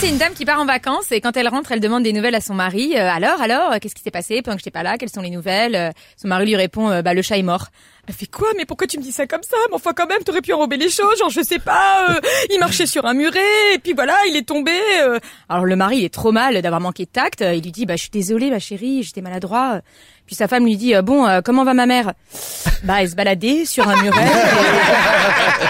C'est une dame qui part en vacances et quand elle rentre, elle demande des nouvelles à son mari. Euh, alors, alors, qu'est-ce qui s'est passé? Pendant que j'étais pas là Quelles sont les nouvelles? Euh, Son mari lui répond, euh, bah le chat est mort. Elle fait quoi? Mais pourquoi tu me dis ça comme ça? Mais enfin quand même, t'aurais pu enrober les choses. Genre je sais pas. euh, il marchait sur un muret et puis voilà, il est tombé. euh. Alors le mari, il est trop mal d'avoir manqué de tact. Il lui dit, bah je suis désolé, ma chérie, j'étais maladroit. Puis sa femme lui dit, bon, euh, comment va ma mère? Bah elle se baladait sur un muret.